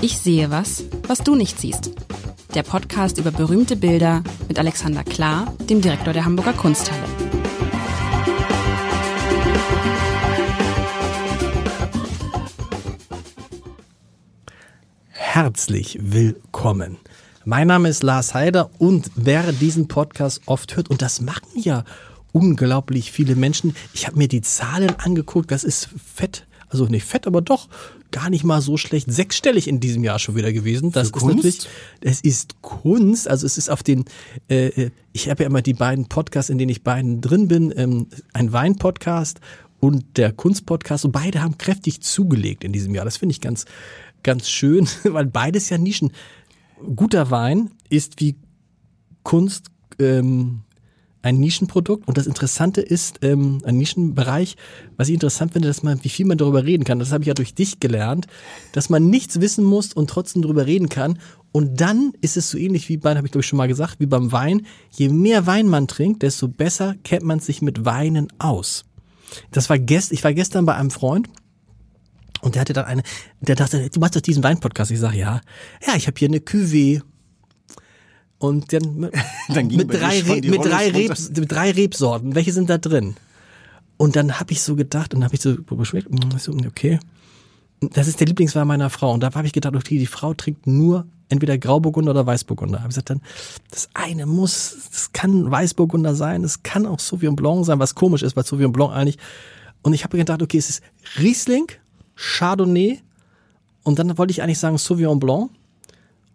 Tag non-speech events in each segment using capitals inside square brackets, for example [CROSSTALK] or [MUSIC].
Ich sehe was, was du nicht siehst. Der Podcast über berühmte Bilder mit Alexander Klar, dem Direktor der Hamburger Kunsthalle. Herzlich willkommen. Mein Name ist Lars Heider und wer diesen Podcast oft hört, und das machen ja unglaublich viele Menschen. Ich habe mir die Zahlen angeguckt, das ist fett. Also nicht fett, aber doch gar nicht mal so schlecht. Sechsstellig in diesem Jahr schon wieder gewesen. Das Für ist Kunst? natürlich, es ist Kunst. Also es ist auf den, äh, ich habe ja immer die beiden Podcasts, in denen ich beiden drin bin, ähm, ein Wein-Podcast und der Kunst-Podcast. Und beide haben kräftig zugelegt in diesem Jahr. Das finde ich ganz, ganz schön, [LAUGHS] weil beides ja Nischen. Guter Wein ist wie Kunst ähm, ein Nischenprodukt und das Interessante ist, ähm, ein Nischenbereich, was ich interessant finde, dass man, wie viel man darüber reden kann. Das habe ich ja durch dich gelernt, dass man nichts wissen muss und trotzdem darüber reden kann. Und dann ist es so ähnlich wie bei, habe ich glaube ich schon mal gesagt, wie beim Wein. Je mehr Wein man trinkt, desto besser kennt man sich mit Weinen aus. Das war gest, ich war gestern bei einem Freund und der hatte dann eine, der dachte, du machst doch diesen Wein-Podcast. Ich sage, ja. Ja, ich habe hier eine Cuvée. Und dann [LAUGHS] mit, Dann mit, drei, Re mit, drei. Rebs, mit drei Rebsorten. Welche sind da drin? Und dann habe ich so gedacht und habe ich so geschmeckt, mm, so, okay. Das ist der Lieblingswein meiner Frau. Und da habe ich gedacht, okay, die Frau trinkt nur entweder Grauburgunder oder Weißburgunder. Habe ich gesagt, dann das eine muss, das kann Weißburgunder sein, es kann auch Sauvignon Blanc sein, was komisch ist, weil Sauvignon Blanc eigentlich. Und ich habe gedacht, okay, es ist Riesling, Chardonnay und dann wollte ich eigentlich sagen Sauvignon Blanc.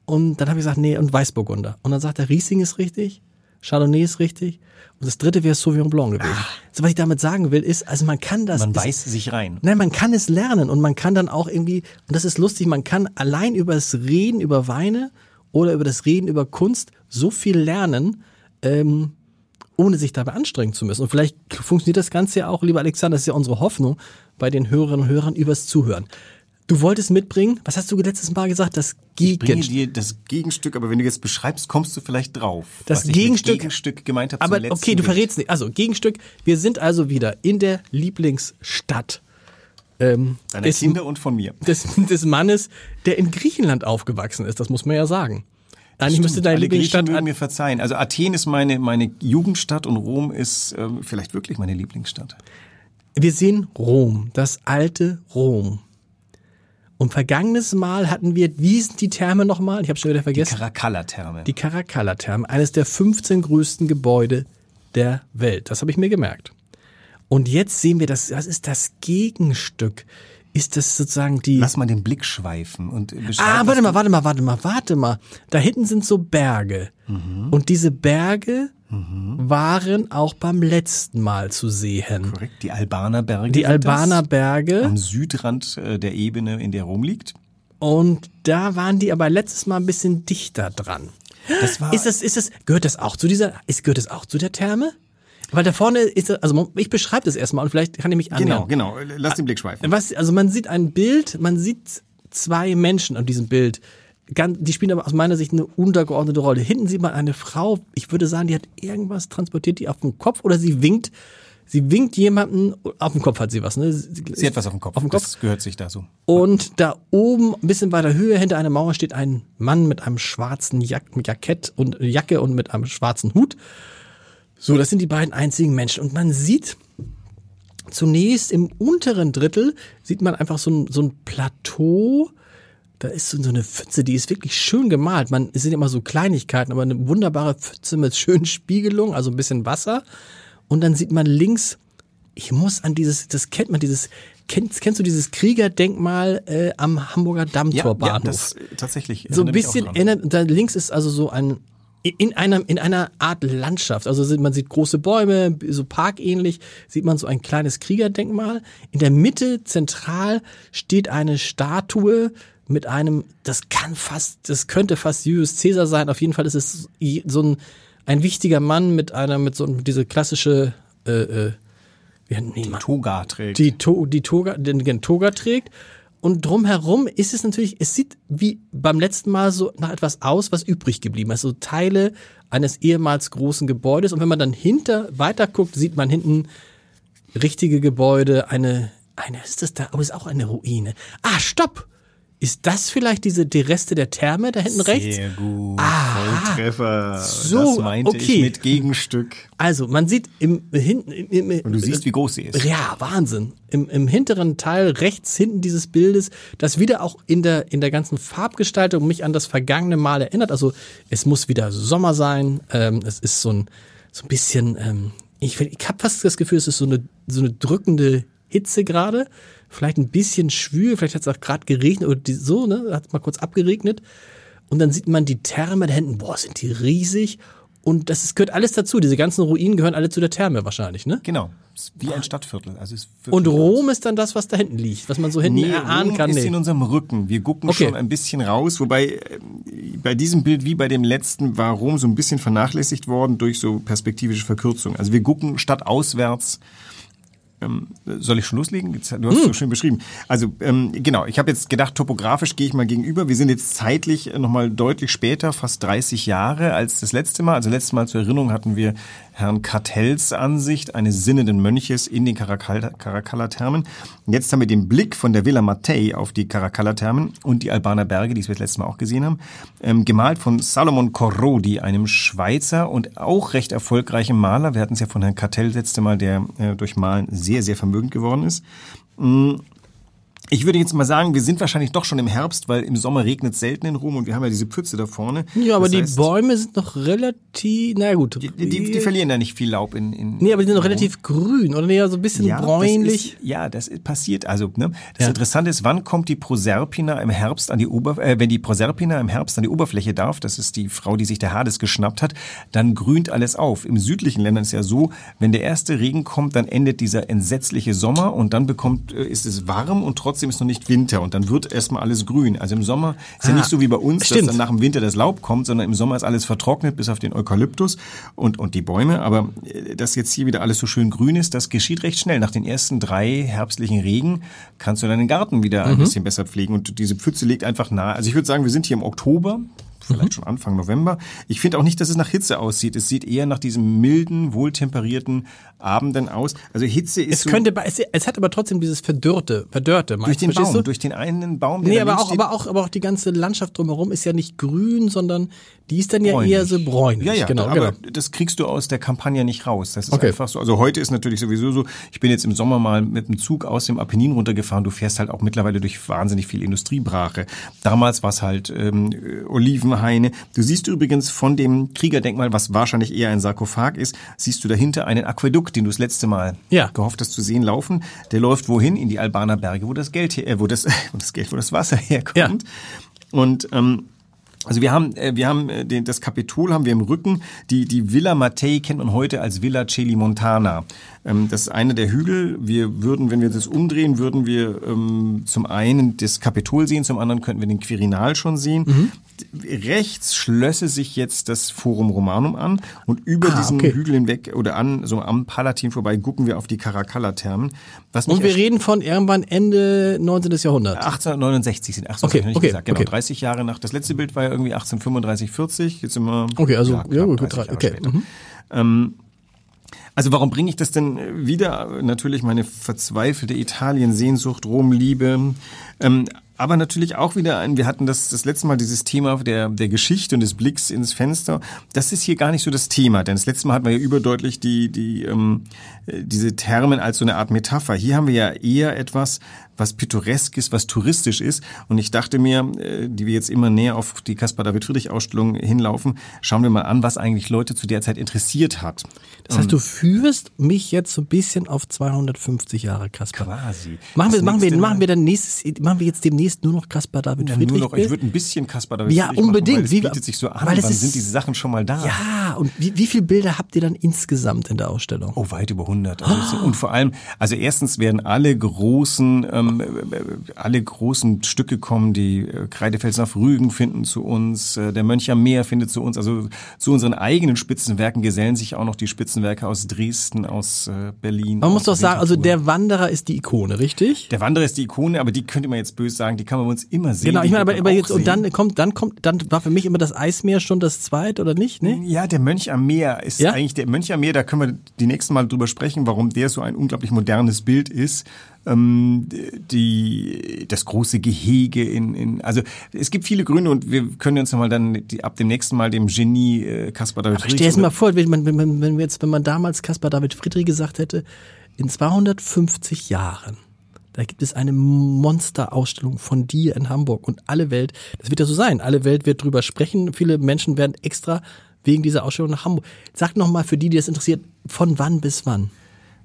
Und dann habe ich gesagt, nee, und Weißburgunder. Und dann sagt er, Riesling ist richtig, Chardonnay ist richtig. Und das dritte wäre Sauvignon Blanc gewesen. So, was ich damit sagen will, ist, also man kann das. Man beißt sich rein. Nein, man kann es lernen und man kann dann auch irgendwie, und das ist lustig, man kann allein über das Reden über Weine oder über das Reden über Kunst so viel lernen, ähm, ohne sich dabei anstrengen zu müssen. Und vielleicht funktioniert das Ganze ja auch, lieber Alexander, das ist ja unsere Hoffnung bei den Hörerinnen und Hörern übers Zuhören. Du wolltest mitbringen, was hast du letztes Mal gesagt? Das Ich bringe Gegenstück. dir das Gegenstück, aber wenn du jetzt beschreibst, kommst du vielleicht drauf. Das ich Gegenstück- Gegenstück gemeint habe. Aber okay, du verrätst nicht. Also Gegenstück, wir sind also wieder in der Lieblingsstadt ähm, Deiner des, Kinder und von mir. des, des Mannes, der in Griechenland aufgewachsen ist. Das muss man ja sagen. Eigentlich müsste Stimmt, deine alle Lieblingsstadt mögen mir verzeihen. Also Athen ist meine, meine Jugendstadt und Rom ist ähm, vielleicht wirklich meine Lieblingsstadt. Wir sehen Rom, das alte Rom. Und vergangenes Mal hatten wir, wie sind die Therme nochmal? Ich habe schon wieder Die vergessen. Caracalla-Therme. Die Caracalla-Therme, eines der 15 größten Gebäude der Welt. Das habe ich mir gemerkt. Und jetzt sehen wir, das, das ist das Gegenstück. Ist das sozusagen die. Lass mal den Blick schweifen und ah, warte mal, warte mal, warte mal, warte mal. Da hinten sind so Berge. Mhm. Und diese Berge waren auch beim letzten Mal zu sehen. Korrekt, die Albaner Berge. Die Albaner Berge. Am Südrand äh, der Ebene, in der Rom liegt. Und da waren die aber letztes Mal ein bisschen dichter dran. Das war Ist das, ist das, gehört das auch zu dieser, ist, gehört das auch zu der Therme? Weil da vorne ist, also ich beschreibe das erstmal und vielleicht kann ich mich Genau, annähern. genau. Lass den Blick schweifen. Was, also man sieht ein Bild, man sieht zwei Menschen auf diesem Bild. Ganz, die spielen aber aus meiner Sicht eine untergeordnete Rolle. Hinten sieht man eine Frau, ich würde sagen, die hat irgendwas transportiert, die auf dem Kopf oder sie winkt. Sie winkt jemanden, auf dem Kopf hat sie was, ne? Sie hat was auf dem Kopf. Auf dem Kopf. Das gehört sich dazu. Und da oben, ein bisschen weiter Höhe, hinter einer Mauer steht ein Mann mit einem schwarzen Jack Jackett und Jacke und mit einem schwarzen Hut. So, das sind die beiden einzigen Menschen. Und man sieht zunächst im unteren Drittel sieht man einfach so ein, so ein Plateau. Da ist so eine Pfütze, die ist wirklich schön gemalt. Man, es sind ja immer so Kleinigkeiten, aber eine wunderbare Pfütze mit schönen Spiegelungen, also ein bisschen Wasser. Und dann sieht man links, ich muss an dieses, das kennt man, dieses, kennst, kennst du dieses Kriegerdenkmal äh, am Hamburger Dammtorbahnhof? das äh, tatsächlich. so ein bisschen erinnert, da links ist also so ein in einer in einer Art Landschaft, also man sieht große Bäume, so parkähnlich, sieht man so ein kleines Kriegerdenkmal. In der Mitte zentral steht eine Statue mit einem, das kann fast, das könnte fast Julius Caesar sein. Auf jeden Fall ist es so ein ein wichtiger Mann mit einer mit so mit diese klassische äh, äh, wie, nee, Mann Toga trägt. die, to die Toga, den, den Toga trägt. Und drumherum ist es natürlich, es sieht wie beim letzten Mal so nach etwas aus, was übrig geblieben ist. So Teile eines ehemals großen Gebäudes. Und wenn man dann hinter weiter guckt, sieht man hinten richtige Gebäude, eine, eine, ist das da? Oh, ist auch eine Ruine. Ah, stopp! Ist das vielleicht diese die Reste der Therme da hinten rechts? Sehr gut. Ah, Volltreffer. so, das meinte okay. ich mit Gegenstück. Also, man sieht im hinten im, im, Und du siehst, wie groß sie ist. Ja, Wahnsinn. Im, Im hinteren Teil rechts hinten dieses Bildes, das wieder auch in der, in der ganzen Farbgestaltung mich an das vergangene Mal erinnert. Also es muss wieder Sommer sein. Ähm, es ist so ein, so ein bisschen, ähm, ich, ich habe fast das Gefühl, es ist so eine, so eine drückende Hitze gerade. Vielleicht ein bisschen schwül, vielleicht hat es auch gerade geregnet oder die, so, ne? Hat mal kurz abgeregnet. Und dann sieht man die Therme da hinten, boah, sind die riesig. Und das ist, gehört alles dazu. Diese ganzen Ruinen gehören alle zu der Therme wahrscheinlich, ne? Genau. Wie ein Stadtviertel. Also ist Und Rom ist dann das, was da hinten liegt, was man so hinten Nee, erahnen Rom kann. ist Nee. in unserem Rücken. Wir gucken Okay. schon ein bisschen raus, wobei äh, bei diesem Bild wie bei dem letzten war Rom so ein bisschen vernachlässigt worden durch so perspektivische Verkürzung. Also wir gucken stadtauswärts. Ähm, soll ich schon loslegen? Du hast es Hm. so schön beschrieben. Also ähm, genau, ich habe jetzt gedacht, topografisch gehe ich mal gegenüber. Wir sind jetzt zeitlich nochmal deutlich später, fast 30 Jahre als das letzte Mal. Also letztes Mal zur Erinnerung hatten wir Herrn Kartells Ansicht eines sinnenden Mönches in den Caracalla-Thermen. Jetzt haben wir den Blick von der Villa Mattei auf die Caracalla-Thermen und die Albaner Berge, die wir das letzte Mal auch gesehen haben, ähm, gemalt von Salomon Corrodi, einem Schweizer und auch recht erfolgreichen Maler. Wir hatten es ja von Herrn Kartell letzte Mal, der äh, durch Malen sehr, sehr vermögend geworden ist. Ich würde jetzt mal sagen, wir sind wahrscheinlich doch schon im Herbst, weil im Sommer regnet es selten in Rom und wir haben ja diese Pfütze da vorne. Ja, aber Das die heißt, Bäume sind noch relativ, na gut. Die, die, die verlieren da nicht viel Laub in. in nee, aber die sind noch relativ grün oder nee, so ein bisschen Ja, bräunlich. Das ist, ja, das passiert. Also, ne, das Ja. Interessante ist, wann kommt die Proserpina im Herbst an die Ober, äh, wenn die Proserpina im Herbst an die Oberfläche darf, das ist die Frau, die sich der Hades geschnappt hat, dann grünt alles auf. Im südlichen Ländern ist ja so, wenn der erste Regen kommt, dann endet dieser entsetzliche Sommer und dann bekommt, äh, ist es warm und trotzdem ist noch nicht Winter und dann wird erstmal alles grün. Also im Sommer ist ja Ah, nicht so wie bei uns, stimmt. dass dann nach dem Winter das Laub kommt, sondern im Sommer ist alles vertrocknet, bis auf den Eukalyptus und, und die Bäume. Aber äh, dass jetzt hier wieder alles so schön grün ist, das geschieht recht schnell. Nach den ersten drei herbstlichen Regen kannst du deinen Garten wieder Mhm. ein bisschen besser pflegen. Und diese Pfütze liegt einfach nahe. Also ich würde sagen, wir sind hier im Oktober. Vielleicht Mhm. schon Anfang November. Ich finde auch nicht, dass es nach Hitze aussieht. Es sieht eher nach diesem milden, wohltemperierten Abenden aus. Also Hitze ist Es so könnte, es, es hat aber trotzdem dieses verdörrte, verdörrte. durch den Baum, du? durch den einen Baum, Nee, aber auch, aber auch, aber auch die ganze Landschaft drumherum ist ja nicht grün, sondern die ist dann ja eher so bräunlich. Ja, ja, genau, aber genau. das kriegst du aus der Kampagne nicht raus. Das ist Okay. einfach so. Also heute ist natürlich sowieso so, ich bin jetzt im Sommer mal mit dem Zug aus dem Apennin runtergefahren. Du fährst halt auch mittlerweile durch wahnsinnig viel Industriebrache. Damals war es halt ähm, äh, Olivenhaine. Du siehst übrigens von dem Kriegerdenkmal, was wahrscheinlich eher ein Sarkophag ist, siehst du dahinter einen Aquädukt, den du das letzte Mal Ja. gehofft hast zu sehen laufen. Der läuft wohin? In die Albaner Berge, wo das Geld her, äh, wo das, [LAUGHS] wo das Geld, wo das Wasser herkommt. Und ähm, also wir haben, äh, wir haben äh, den, das Kapitol haben wir im Rücken. Die, die Villa Mattei kennt man heute als Villa Celimontana. Ähm, das ist einer der Hügel. Wir würden, wenn wir das umdrehen, würden wir ähm, zum einen das Kapitol sehen, zum anderen könnten wir den Quirinal schon sehen. Mhm. Rechts schlösse sich jetzt das Forum Romanum an und über Ah, diesen okay. Hügel hinweg oder an, so am Palatin vorbei, gucken wir auf die Caracalla-Thermen. Und wir reden von irgendwann Ende 19. Jahrhundert. 1869 sind, ach so, Okay, okay, gesagt. Genau, okay. 30 Jahre nach, das letzte Bild war irgendwie 1835, 40, jetzt wir. Okay, also, knapp ja, gut, 30 Jahre okay. Mhm. Ähm, also warum bringe ich das denn wieder? Natürlich meine verzweifelte Italien-Sehnsucht, Rom-Liebe. Ähm, aber natürlich auch wieder ein, wir hatten das, das letzte Mal dieses Thema der, der Geschichte und des Blicks ins Fenster. Das ist hier gar nicht so das Thema, denn das letzte Mal hatten wir ja überdeutlich die, die, ähm, äh, diese Termen als so eine Art Metapher. Hier haben wir ja eher etwas, was pittoresk ist, was touristisch ist. Und ich dachte mir, äh, die wir jetzt immer näher auf die Caspar David Friedrich Ausstellung hinlaufen, schauen wir mal an, was eigentlich Leute zu der Zeit interessiert hat. Das heißt, du führst mich jetzt so ein bisschen auf 250 Jahre, Kaspar. Quasi. Machen wir, Das machen wir, machen wir dann nächstes, machen wir jetzt demnächst nur noch Kaspar David Ja, Friedrich? nur noch, ich würde ein bisschen Caspar David Ja, Friedrich unbedingt. Machen, weil Wie- es bietet sich so an, weil es wann ist- sind diese Sachen schon mal da? Ja, und wie, wie viele Bilder habt ihr dann insgesamt in der Ausstellung? Oh, weit über 100. Also es- Und vor allem, also erstens werden alle großen, ähm, äh, alle großen Stücke kommen, die äh, Kreidefelsen auf Rügen finden zu uns, äh, der Mönch am Meer findet zu uns, also zu unseren eigenen Spitzenwerken gesellen sich auch noch die Spitzenwerke aus Dresden, aus äh, Berlin. Man muss doch sagen, also der Wanderer ist die Ikone, richtig? Der Wanderer ist die Ikone, aber die könnte man jetzt böse sagen, sagen, die kann man uns immer sehen. Genau, ich meine, aber, aber jetzt, und sehen. dann kommt, dann kommt, dann war für mich immer das Eismeer schon das zweite, oder nicht? Nee? Ja, der Mönch am Meer ist Ja? eigentlich der Mönch am Meer, da können wir die nächsten Mal drüber sprechen, warum der so ein unglaublich modernes Bild ist. Ähm, die, das große Gehege in, in, also es gibt viele Gründe und wir können uns nochmal dann die, ab dem nächsten Mal dem Genie äh, Caspar David Aber stell dir mal vor, wenn man, wenn man, wenn jetzt, wenn man damals Caspar David Friedrich gesagt hätte, in 250 Jahren, da gibt es eine Monsterausstellung von dir in Hamburg und alle Welt, das wird ja so sein, alle Welt wird drüber sprechen, viele Menschen werden extra wegen dieser Ausstellung nach Hamburg. Sag noch mal für die, die das interessiert, von wann bis wann?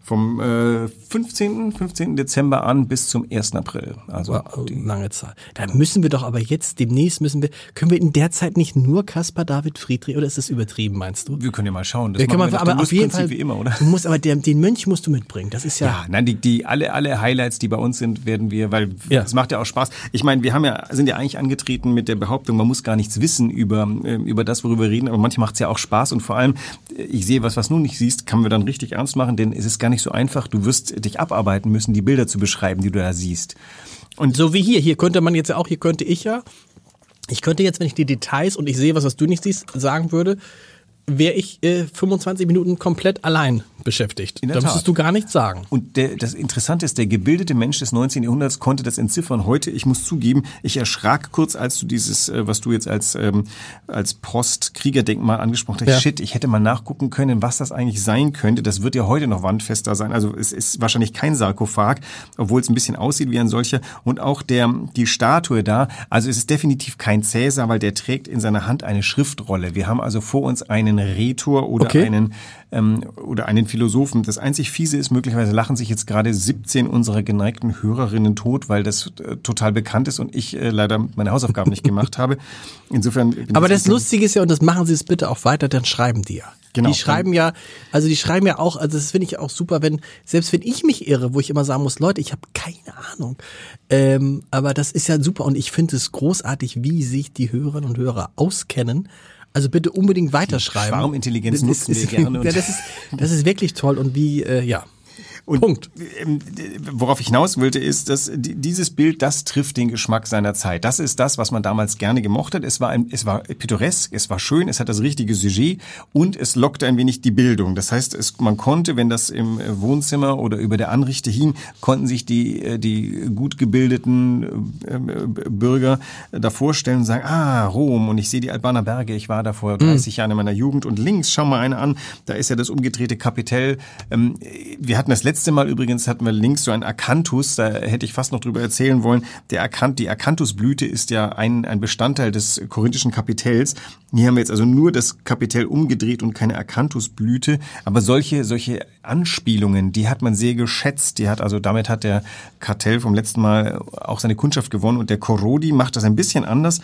Vom äh, 15. 15. Dezember an bis zum 1. April. Also Wow, lange Zeit. Da müssen wir doch aber jetzt, demnächst müssen wir, können wir in der Zeit nicht nur Caspar David Friedrich, oder ist das übertrieben, meinst du? wir können ja mal schauen. Das machen man, wir dem aber auf jeden Fall, wie immer, oder? du musst, aber der, den Mönch musst du mitbringen, das ist ja, Ja, nein, die, die alle alle Highlights, die bei uns sind, werden wir, weil Ja. es macht ja auch Spaß. Ich meine, wir haben ja sind ja eigentlich angetreten mit der Behauptung, man muss gar nichts wissen über ähm, über das, worüber wir reden, aber manchmal macht es ja auch Spaß und vor allem, äh, ich sehe was, was du nicht siehst, kann wir dann richtig ernst machen, denn es ist gar nicht so einfach. Du wirst dich abarbeiten müssen, die Bilder zu beschreiben, die du da siehst. Und so wie hier, hier könnte man jetzt ja auch, hier könnte ich ja, ich könnte jetzt, wenn ich die Details und ich sehe was, was du nicht siehst, sagen würde, wäre ich äh, 25 Minuten komplett allein beschäftigt. Da Tat. müsstest du gar nichts sagen. Und der, das Interessante ist, der gebildete Mensch des 19. Jahrhunderts konnte das entziffern. Heute, ich muss zugeben, ich erschrak kurz, als du dieses, äh, was du jetzt als, ähm, als Postkriegerdenkmal angesprochen hast. Ja. Shit, ich hätte mal nachgucken können, was das eigentlich sein könnte. Das wird ja heute noch wandfester sein. Also es ist wahrscheinlich kein Sarkophag, obwohl es ein bisschen aussieht wie ein solcher. Und auch der, die Statue da, also es ist definitiv kein Cäsar, weil der trägt in seiner Hand eine Schriftrolle. Wir haben also vor uns einen Rhetor oder Okay. einen ähm, oder einen Philosophen. Das einzig fiese ist, möglicherweise lachen sich jetzt gerade 17 unserer geneigten Hörerinnen tot, weil das äh, total bekannt ist und ich äh, leider meine Hausaufgaben nicht gemacht habe. Insofern. Aber das Lustige ist ja, und das machen sie es bitte auch weiter, dann schreiben die ja. Genau. Die schreiben ja, also die schreiben ja auch, also das finde ich auch super, wenn, selbst wenn ich mich irre, wo ich immer sagen muss, Leute, ich habe keine Ahnung. Ähm, aber das ist ja super und ich finde es großartig, wie sich die Hörerinnen und Hörer auskennen. Also bitte unbedingt weiterschreiben. Schwarmintelligenz nutzen ist- wir gerne [LAUGHS] Ja, das ist, das ist wirklich toll und wie, äh, ja. Und Punkt. ähm, Worauf ich hinaus wollte, ist, dass die- dieses Bild, das trifft den Geschmack seiner Zeit. Das ist das, was man damals gerne gemocht hat. Es war, ein, es war pittoresk, es war schön, es hat das richtige Sujet und es lockte ein wenig die Bildung. Das heißt, es, man konnte, wenn das im äh, Wohnzimmer oder über der Anrichte hing, konnten sich die, äh, die gut gebildeten äh, äh, Bürger da vorstellen und sagen, ah, Rom und ich sehe die Albaner Berge, ich war da vor 30 Jahren in meiner Jugend und links, schau mal eine an, da ist ja das umgedrehte Kapitell. Ähm, wir hatten das letzte Mal übrigens, hatten wir links so ein Akanthus, da hätte ich fast noch drüber erzählen wollen. Der Akanth, die Akanthusblüte ist ja ein, ein Bestandteil des korinthischen Kapitells. Hier haben wir jetzt also nur das Kapitell umgedreht und keine Akanthusblüte. Aber solche, solche Anspielungen, die hat man sehr geschätzt. Die hat also, damit hat der Kartell vom letzten Mal auch seine Kundschaft gewonnen und der Korodi macht das ein bisschen anders.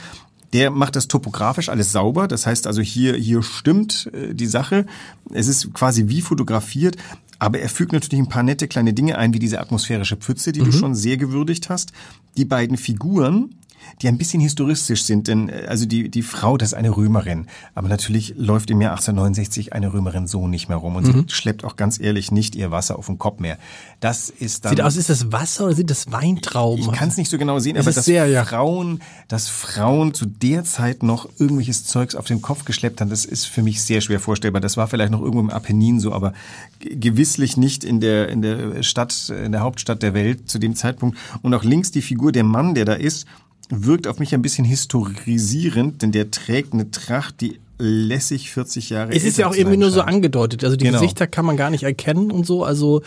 Der macht das topografisch alles sauber. Das heißt also hier, hier stimmt äh, die Sache. Es ist quasi wie fotografiert. Aber er fügt natürlich ein paar nette kleine Dinge ein, wie diese atmosphärische Pfütze, die du schon sehr gewürdigt hast. Die beiden Figuren, die ein bisschen historistisch sind, denn äh, also die, die Frau, das ist eine Römerin. Aber natürlich läuft im Jahr 1869 eine Römerin so nicht mehr rum und sie schleppt auch ganz ehrlich nicht ihr Wasser auf den Kopf mehr. Das ist dann. Sieht aus, ist das Wasser oder sind das Weintrauben? Ich kann es nicht so genau sehen, Es aber dass sehr, ja. Frauen, dass Frauen zu der Zeit noch irgendwelches Zeugs auf den Kopf geschleppt haben, das ist für mich sehr schwer vorstellbar. Das war vielleicht noch irgendwo im Apennin so, aber gewisslich nicht in der in der Stadt, in der Hauptstadt der Welt zu dem Zeitpunkt. Und auch links die Figur, der Mann, der da ist, wirkt auf mich ein bisschen historisierend, denn der trägt eine Tracht, die lässig 40 Jahre Es ist ja auch irgendwie nur so angedeutet. Also die Genau. Gesichter kann man gar nicht erkennen und so. Also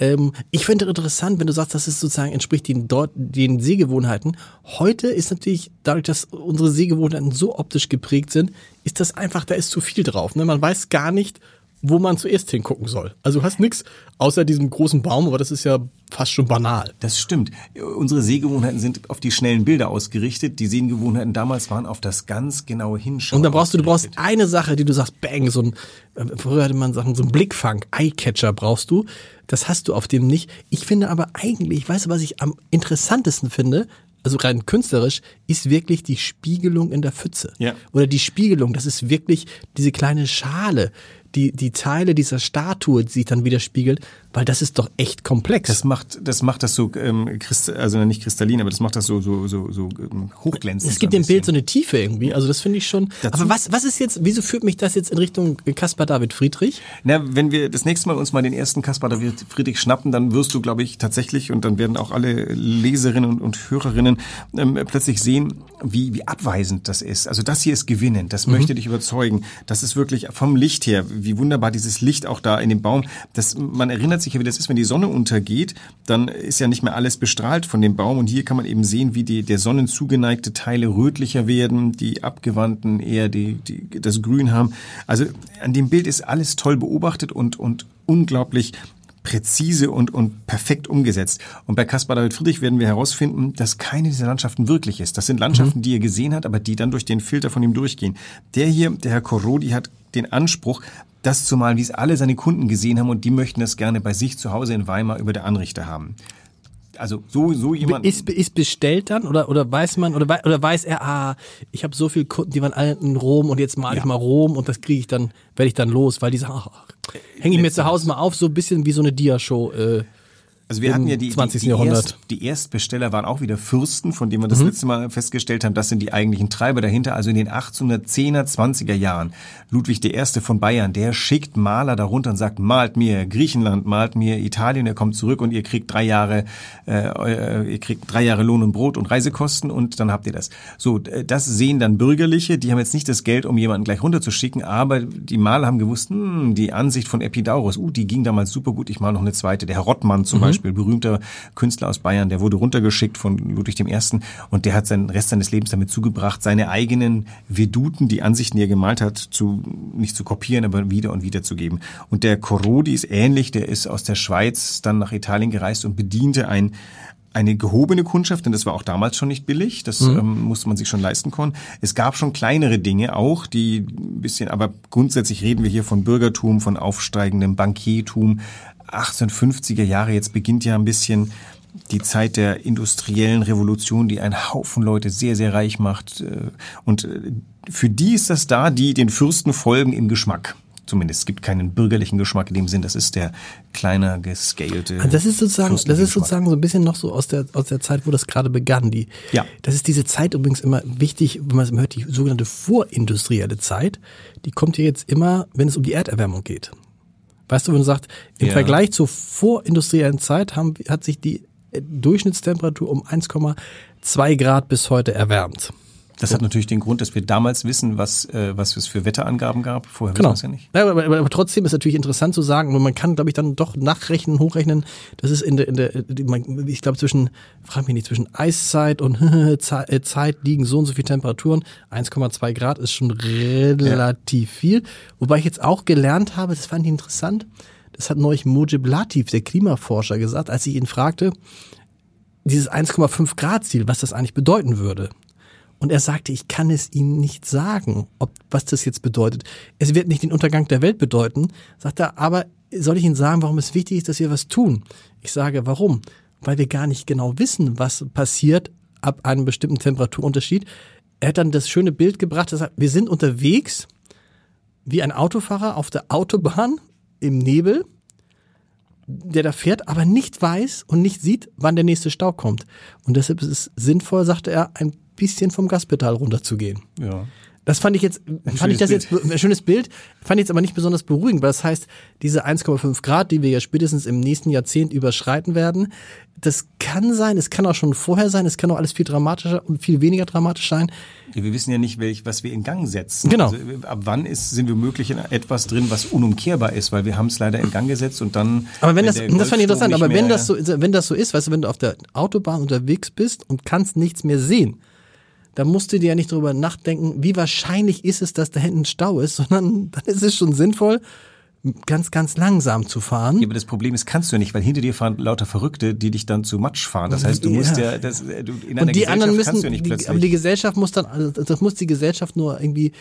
ähm, ich finde interessant, wenn du sagst, das ist sozusagen entspricht den dort den Sehgewohnheiten. Heute ist natürlich dadurch, dass unsere Sehgewohnheiten so optisch geprägt sind, ist das einfach, da ist zu viel drauf. Ne? Man weiß gar nicht, wo man zuerst hingucken soll. Also du hast nichts außer diesem großen Baum, aber das ist ja fast schon banal. Das stimmt. Unsere Sehgewohnheiten sind auf die schnellen Bilder ausgerichtet. Die Sehgewohnheiten damals waren auf das ganz genaue Hinschauen. Und dann brauchst du, du brauchst eine Sache, die du sagst, bang, so ein, äh, früher hatte man Sachen, so ein Blickfang, Eyecatcher brauchst du. Das hast du auf dem nicht. Ich finde aber eigentlich, weißt du, was ich am interessantesten finde? Also rein künstlerisch ist wirklich die Spiegelung in der Pfütze. Ja. Oder die Spiegelung, das ist wirklich diese kleine Schale, die, die Teile dieser Statue sich dann widerspiegelt, weil das ist doch echt komplex. Das macht, das macht das so, ähm, also nicht kristallin, aber das macht das so, so, so, so ähm, hochglänzend. es gibt dem Bild so eine Tiefe irgendwie, also das finde ich schon. Dazu- aber was, was ist jetzt, wieso führt mich das jetzt in Richtung Caspar David Friedrich? Na, wenn wir das nächste Mal uns mal den ersten Kaspar David Friedrich schnappen, dann wirst du, glaube ich, tatsächlich, und dann werden auch alle Leserinnen und, und Hörerinnen ähm, plötzlich sehen, wie, wie abweisend das ist. Also das hier ist gewinnend, das möchte dich überzeugen. Das ist wirklich vom Licht her, wie wunderbar dieses Licht auch da in dem Baum. Das, man erinnert sich ja, wie das ist, wenn die Sonne untergeht, dann ist ja nicht mehr alles bestrahlt von dem Baum. Und hier kann man eben sehen, wie die der Sonnen zugeneigte Teile rötlicher werden, die abgewandten eher die, die, das Grün haben. Also an dem Bild ist alles toll beobachtet und, und unglaublich präzise und, und perfekt umgesetzt. Und bei Caspar David Friedrich werden wir herausfinden, dass keine dieser Landschaften wirklich ist. Das sind Landschaften, die er gesehen hat, aber die dann durch den Filter von ihm durchgehen. Der hier, der Herr Corrodi, hat den Anspruch, das zu malen, wie es alle seine Kunden gesehen haben und die möchten das gerne bei sich zu Hause in Weimar über der Anrichter haben. Also so, so jemand. Ist, ist bestellt dann oder, oder weiß man oder, oder weiß er, ah, ich habe so viele Kunden, die waren alle in Rom und jetzt male ich Ja. mal Rom und das kriege ich dann, werde ich dann los, weil die sagen, ach, hänge ich mir zu Hause mal auf, so ein bisschen wie so eine Dia-Show. Äh, Also wir hatten ja die, 20. die, die, Jahrhundert. Erst, die Erstbesteller waren auch wieder Fürsten, von denen wir das Mhm. letzte Mal festgestellt haben, das sind die eigentlichen Treiber dahinter. Also in den 1810er, 20er Jahren, Ludwig I. von Bayern, der schickt Maler darunter und sagt, malt mir Griechenland, malt mir Italien, er kommt zurück und ihr kriegt drei Jahre, äh, äh, ihr kriegt drei Jahre Lohn und Brot und Reisekosten und dann habt ihr das. So, das sehen dann Bürgerliche, die haben jetzt nicht das Geld, um jemanden gleich runterzuschicken, aber die Maler haben gewusst, hm, die Ansicht von Epidaurus, uh, die ging damals super gut, ich mal noch eine zweite. Der Herr Rottmann zum Beispiel, berühmter Künstler aus Bayern, der wurde runtergeschickt von Ludwig I. und der hat seinen Rest seines Lebens damit zugebracht, seine eigenen Veduten, die Ansichten, die er gemalt hat, zu, nicht zu kopieren, aber wieder und wieder zu geben. Und der Corrodi ist ähnlich, der ist aus der Schweiz dann nach Italien gereist und bediente ein eine gehobene Kundschaft, denn das war auch damals schon nicht billig, das ähm, musste man sich schon leisten können. Es gab schon kleinere Dinge auch, die ein bisschen, aber grundsätzlich reden wir hier von Bürgertum, von aufsteigendem Bankiertum. 1850er Jahre, jetzt beginnt ja ein bisschen die Zeit der industriellen Revolution, die einen Haufen Leute sehr, sehr reich macht. äh, Und äh, für die ist das da, die den Fürsten folgen im Geschmack. Zumindest es gibt keinen bürgerlichen Geschmack in dem Sinn, das ist der kleiner, gescalte. Also das ist sozusagen, das ist sozusagen so ein bisschen noch so aus der, aus der Zeit, wo das gerade begann. Die, Ja. Das ist diese Zeit übrigens immer wichtig, wenn man es hört, die sogenannte vorindustrielle Zeit, die kommt ja jetzt immer, wenn es um die Erderwärmung geht. Weißt du, wenn du sagst, im Ja. Vergleich zur vorindustriellen Zeit haben, hat sich die äh, Durchschnittstemperatur um 1,2 Grad bis heute erwärmt. Das hat natürlich den Grund, dass wir damals wissen, was, äh, was es für Wetterangaben gab. Vorher Genau. wissen wir es ja nicht. Ja, aber, aber, aber trotzdem ist natürlich interessant zu sagen, und man kann, glaube ich, dann doch nachrechnen, hochrechnen, das ist in der, in der, ich glaube, zwischen, frag mich nicht, zwischen Eiszeit und [LAUGHS] äh, Zeit liegen so und so viele Temperaturen. 1,2 Grad ist schon relativ viel. Wobei ich jetzt auch gelernt habe, das fand ich interessant, das hat neulich Mojib Latif, der Klimaforscher, gesagt, als ich ihn fragte, dieses 1,5 Grad Ziel, was das eigentlich bedeuten würde. Und er sagte, ich kann es Ihnen nicht sagen, ob, was das jetzt bedeutet. Es wird nicht den Untergang der Welt bedeuten, sagt er, aber soll ich Ihnen sagen, warum es wichtig ist, dass wir was tun? Ich sage, warum? Weil wir gar nicht genau wissen, was passiert ab einem bestimmten Temperaturunterschied. Er hat dann das schöne Bild gebracht, er sagt, wir sind unterwegs wie ein Autofahrer auf der Autobahn im Nebel der da fährt, aber nicht weiß und nicht sieht, wann der nächste Stau kommt. Und deshalb ist es sinnvoll, sagte er, ein bisschen vom Gaspedal runterzugehen. Ja. Das fand ich jetzt, fand ich das schönes jetzt, ein schönes Bild, fand ich jetzt aber nicht besonders beruhigend, weil das heißt, diese 1,5 Grad, die wir ja spätestens im nächsten Jahrzehnt überschreiten werden, das kann sein, es kann auch schon vorher sein, es kann auch alles viel dramatischer und viel weniger dramatisch sein. Ja, Wir wissen ja nicht, welch, was wir in Gang setzen. Genau. Also, äh, ab wann ist, sind wir möglich in etwas drin, was unumkehrbar ist, weil wir haben es leider in Gang gesetzt und dann. Aber wenn das, der das fand ich interessant, aber wenn das so, wenn das so ist, weißt du, wenn du auf der Autobahn unterwegs bist und kannst nichts mehr sehen, dann musst du dir ja nicht darüber nachdenken, wie wahrscheinlich ist es, dass da hinten ein Stau ist, [LAUGHS] sondern dann ist es schon sinnvoll, ganz, ganz langsam zu fahren. Ja, aber das Problem ist, kannst du nicht, weil hinter dir fahren lauter Verrückte, die dich dann zu Matsch fahren. Das heißt, du musst Ja. ja, das, äh, du, in einer und die Gesellschaft anderen kannst müssen, du ja nicht die, plötzlich. aber die Gesellschaft muss dann, also das muss die Gesellschaft nur irgendwie,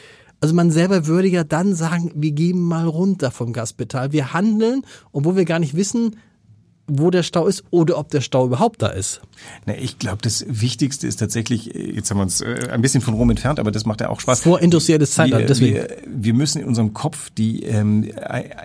also man selber würde ja dann sagen, wir geben mal runter vom Gaspedal. Wir handeln, obwohl wir gar nicht wissen, wo der Stau ist oder ob der Stau überhaupt da ist. Na, ich glaube, das Wichtigste ist tatsächlich, äh, jetzt haben wir uns äh, ein bisschen von Rom entfernt, aber das macht ja auch Spaß. Vorindustrielles Zeitalter, deswegen. Wir, wir müssen in unserem Kopf die ähm,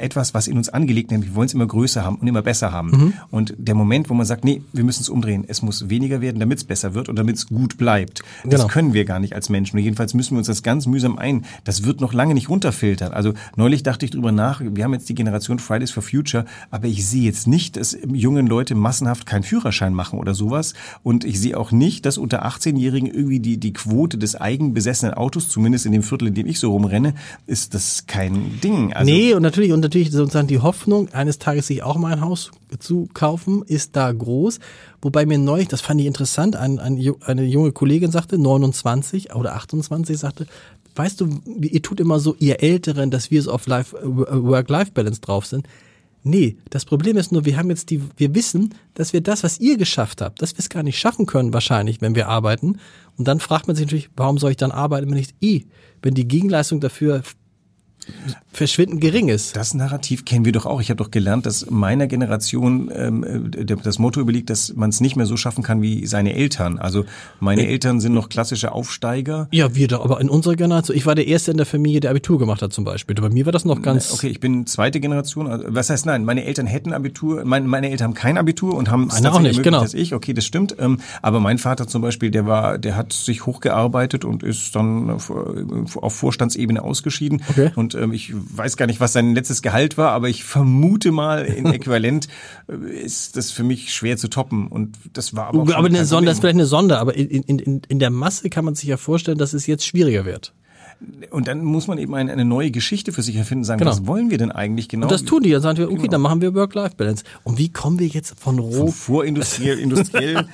etwas, was in uns angelegt, nämlich wir wollen es immer größer haben und immer besser haben. Mhm. Und der Moment, wo man sagt, nee, wir müssen es umdrehen, es muss weniger werden, damit es besser wird und damit es gut bleibt. Das Genau. können wir gar nicht als Menschen. Jedenfalls müssen wir uns das ganz mühsam ein. Das wird noch lange nicht runterfiltern. Also neulich dachte ich drüber nach, wir haben jetzt die Generation Fridays for Future, aber ich sehe jetzt nicht, dass jungen Leute massenhaft keinen Führerschein machen oder sowas. Und ich sehe auch nicht, dass unter 18-Jährigen irgendwie die, die Quote des eigenbesessenen Autos, zumindest in dem Viertel, in dem ich so rumrenne, ist das kein Ding. Also, nee, und natürlich, und natürlich sozusagen die Hoffnung, eines Tages sich auch mal ein Haus zu kaufen, ist da groß. Wobei mir neulich, das fand ich interessant, ein, ein, eine junge Kollegin sagte, 29 oder 28, sagte, weißt du, ihr tut immer so, ihr Älteren, dass wir so auf Life, äh, Work-Life-Balance drauf sind. Nee, das Problem ist nur, wir haben jetzt die, wir wissen, dass wir das, was ihr geschafft habt, dass wir es gar nicht schaffen können, wahrscheinlich, wenn wir arbeiten. Und dann fragt man sich natürlich, warum soll ich dann arbeiten, wenn ich, wenn die Gegenleistung dafür verschwindend gering ist. Das Narrativ kennen wir doch auch. Ich habe doch gelernt, dass meiner Generation ähm, äh, das Motto überliegt, dass man es nicht mehr so schaffen kann wie seine Eltern. Also meine Eltern sind noch klassische Aufsteiger. Ja, wir doch, aber in unserer Generation, ich war der Erste in der Familie, der Abitur gemacht hat zum Beispiel. Bei mir war das noch ganz... Okay, ich bin zweite Generation. Also, was heißt nein? Meine Eltern hätten Abitur. Meine, meine Eltern haben kein Abitur und haben es auch nicht, genau. als ich. Okay, das stimmt. Ähm, aber mein Vater zum Beispiel, der war, der hat sich hochgearbeitet und ist dann auf, auf Vorstandsebene ausgeschieden. Okay. Und ähm, ich weiß gar nicht, was sein letztes Gehalt war, aber ich vermute mal, in [LAUGHS] Äquivalent äh, ist das für mich schwer zu toppen. Und das war aber auch aber eine Sonde, das ist vielleicht eine Sonde, aber in, in, in, in der Masse kann man sich ja vorstellen, dass es jetzt schwieriger wird. Und dann muss man eben eine, eine neue Geschichte für sich erfinden, sagen, Genau. was wollen wir denn eigentlich genau? Und das tun die, dann sagen wir, okay, dann machen wir Work-Life-Balance. Und wie kommen wir jetzt von Von Rom? vorindustriell, [LAUGHS] industriell.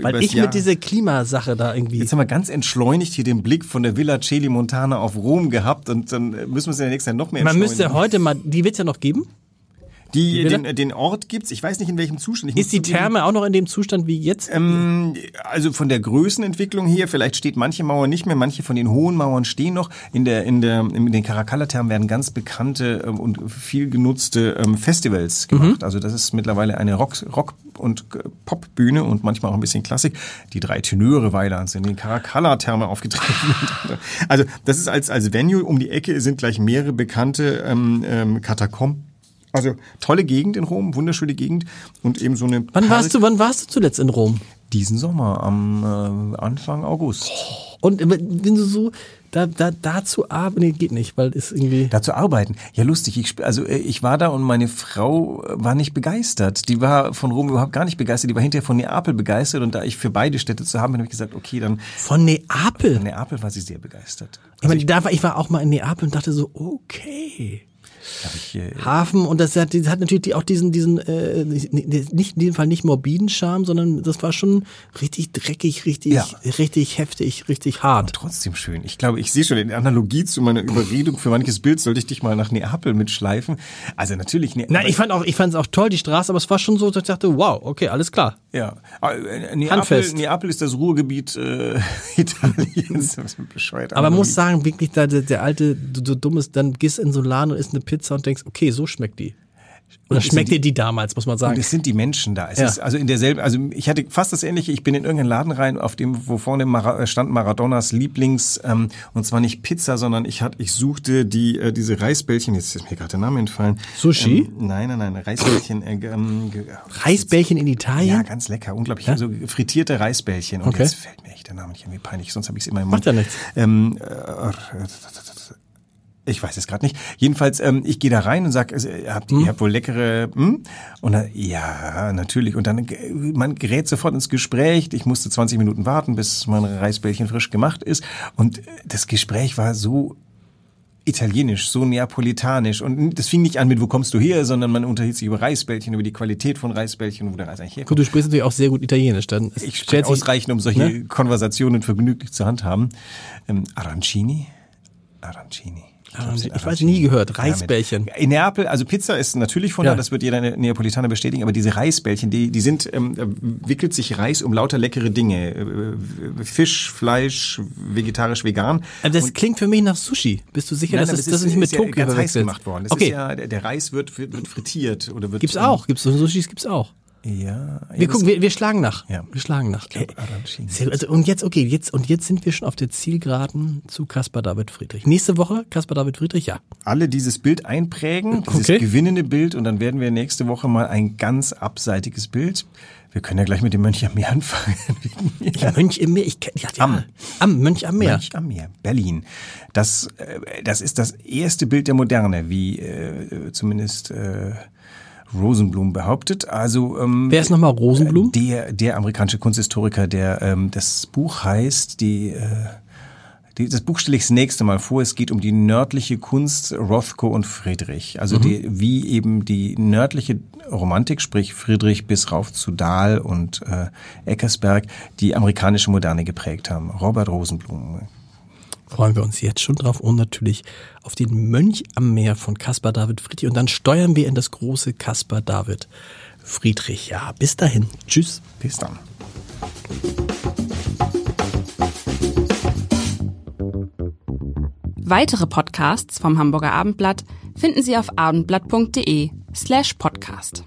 Weil ich Jahr. mit dieser Klimasache da irgendwie... Jetzt haben wir ganz entschleunigt hier den Blick von der Villa Celi Montana auf Rom gehabt und dann müssen wir es in der nächsten Zeit noch mehr Man müsste entschleunigen. heute mal, die wird ja noch geben. Die, den, den Ort gibt's, ich weiß nicht in welchem Zustand. Ich Ist die zugeben, Therme auch noch in dem Zustand wie jetzt? Ähm, also von der Größenentwicklung her, vielleicht steht manche Mauer nicht mehr, manche von den hohen Mauern stehen noch. In der in der in den Caracalla-Thermen werden ganz bekannte ähm, und viel genutzte ähm, Festivals gemacht. Also das ist mittlerweile eine Rock Rock und äh, Popbühne und manchmal auch ein bisschen Klassik. Die drei Tenöre Weilers sind in den Caracalla-Thermen aufgetreten. [LAUGHS] also das ist als als Venue um die Ecke sind gleich mehrere bekannte ähm, ähm, Katakomben. Also tolle Gegend in Rom, wunderschöne Gegend und eben so eine Wann Park- warst du, wann warst du zuletzt in Rom? diesen Sommer, am äh, Anfang August. Und wenn du so, da, da, da zu arbeiten, nee, geht nicht, weil ist irgendwie. Da zu arbeiten. Ja, lustig. Ich, also äh, ich war da und meine Frau äh, war nicht begeistert. Die war von Rom überhaupt gar nicht begeistert. Die war hinterher von Neapel begeistert. Und da ich für beide Städte zu haben bin, habe ich gesagt, okay, dann Von Neapel. von Neapel war sie sehr begeistert. Ich meine, da war, ich war auch mal in Neapel und dachte so, okay. Ich, äh, Hafen und das hat, das hat natürlich auch diesen, diesen, äh, nicht, in dem Fall nicht morbiden Charme, sondern das war schon richtig dreckig, richtig, Ja. richtig heftig, richtig hart. trotzdem schön. Ich glaube, ich sehe schon in Analogie zu meiner Überredung für manches Bild sollte ich dich mal nach Neapel mitschleifen. Also natürlich. Ne, Nein, ich fand auch, ich fand es auch toll, die Straße, aber es war schon so, dass ich dachte, wow, okay, alles klar. Ja, äh, Neapel, Handfest. Neapel ist das Ruhrgebiet äh, [LAUGHS] Italiens. Ist bescheuerter Aber man muss sagen, wirklich, da, der, der alte, du, du dummes, dann gehst in Solan und isst eine Pizza und denkst, okay, so schmeckt die. Oder Und schmeckt dir die damals, muss man Und sagen. es sind die Menschen da. Es Ja. ist also in derselben, also ich hatte fast das ähnliche. Ich bin in irgendeinen Laden rein, auf dem, wo vorne Mara, stand Maradonas Lieblings, ähm, und zwar nicht Pizza, sondern ich hatte, ich suchte die, äh, diese Reisbällchen, jetzt ist mir gerade der Name entfallen. Sushi? Ähm, nein, nein, nein, Reisbällchen. Äh, ähm, Reisbällchen in Italien? ja, ganz lecker, unglaublich. So frittierte Reisbällchen. Und Okay. jetzt fällt mir echt der Name nicht irgendwie peinlich, sonst habe ich es immer im Macht Mund. ja nichts. Ähm, äh, ich weiß es gerade nicht. Jedenfalls, ähm, ich gehe da rein und sag, also, ihr habt, Hm? ihr habt wohl leckere, hm? Und dann, ja, natürlich. Und dann, äh, man gerät sofort ins Gespräch. Ich musste 20 Minuten warten, bis mein Reisbällchen frisch gemacht ist. Und äh, das Gespräch war so italienisch, so neapolitanisch. Und das fing nicht an mit, wo kommst du her, sondern man unterhielt sich über Reisbällchen, über die Qualität von Reisbällchen, wo der Reis eigentlich herkommt. Gut, du sprichst natürlich auch sehr gut Italienisch. Dann es Ich spreche ausreichend, um solche ne? Konversationen vergnüglich zur Hand haben. Ähm, Arancini? Arancini. Glaub, Ich weiß, nie gehört. Ja, Reisbällchen. In Neapel, also Pizza ist natürlich von Ja. da, das wird jeder Ne- Neapolitaner bestätigen, aber diese Reisbällchen, die, die sind, ähm, da wickelt sich Reis um lauter leckere Dinge. Äh, Fisch, Fleisch, vegetarisch, vegan. Also das klingt für mich nach Sushi. Bist du sicher, Nein, dass das, das ist nicht mit ja Tokio ganz heiß gemacht worden. Das okay, ist ja, der, der Reis wird, wird, wird frittiert oder wird. gibt's auch. Gibt's so Sushis gibt's auch. Ja. Wir gucken, wir, wir schlagen nach. Ja. Wir schlagen nach. glaub, Äh, also, und jetzt, okay, jetzt, und jetzt sind wir schon auf der Zielgeraden zu Caspar David Friedrich. Nächste Woche Caspar David Friedrich, ja. alle dieses Bild einprägen, dieses Okay. gewinnende Bild und dann werden wir nächste Woche mal ein ganz abseitiges Bild. Wir können ja gleich mit dem Mönch am Meer [LAUGHS] anfangen. Ja, Mönch im Meer, ich kenn, ja, ja. Am. Am, Mönch am Meer. Mönch am Meer, Berlin. Das, äh, das ist das erste Bild der Moderne, wie äh, zumindest äh, Rosenblum behauptet. Also ähm, Wer ist nochmal Rosenblum? der der amerikanische Kunsthistoriker, der ähm, das Buch heißt die äh, das Buch stelle ich das nächste Mal vor. Es geht um die nördliche Kunst Rothko und Friedrich. Also die, wie eben die nördliche Romantik, sprich Friedrich bis rauf zu Dahl und äh, Eckersberg, die amerikanische Moderne geprägt haben. Robert Rosenblum. Freuen wir uns jetzt schon drauf und natürlich auf den Mönch am Meer von Caspar David Friedrich. Und dann steuern wir in das große Caspar David Friedrich. Ja, bis dahin. Tschüss. Bis dann. Weitere Podcasts vom Hamburger Abendblatt finden Sie auf abendblatt.de slash podcast.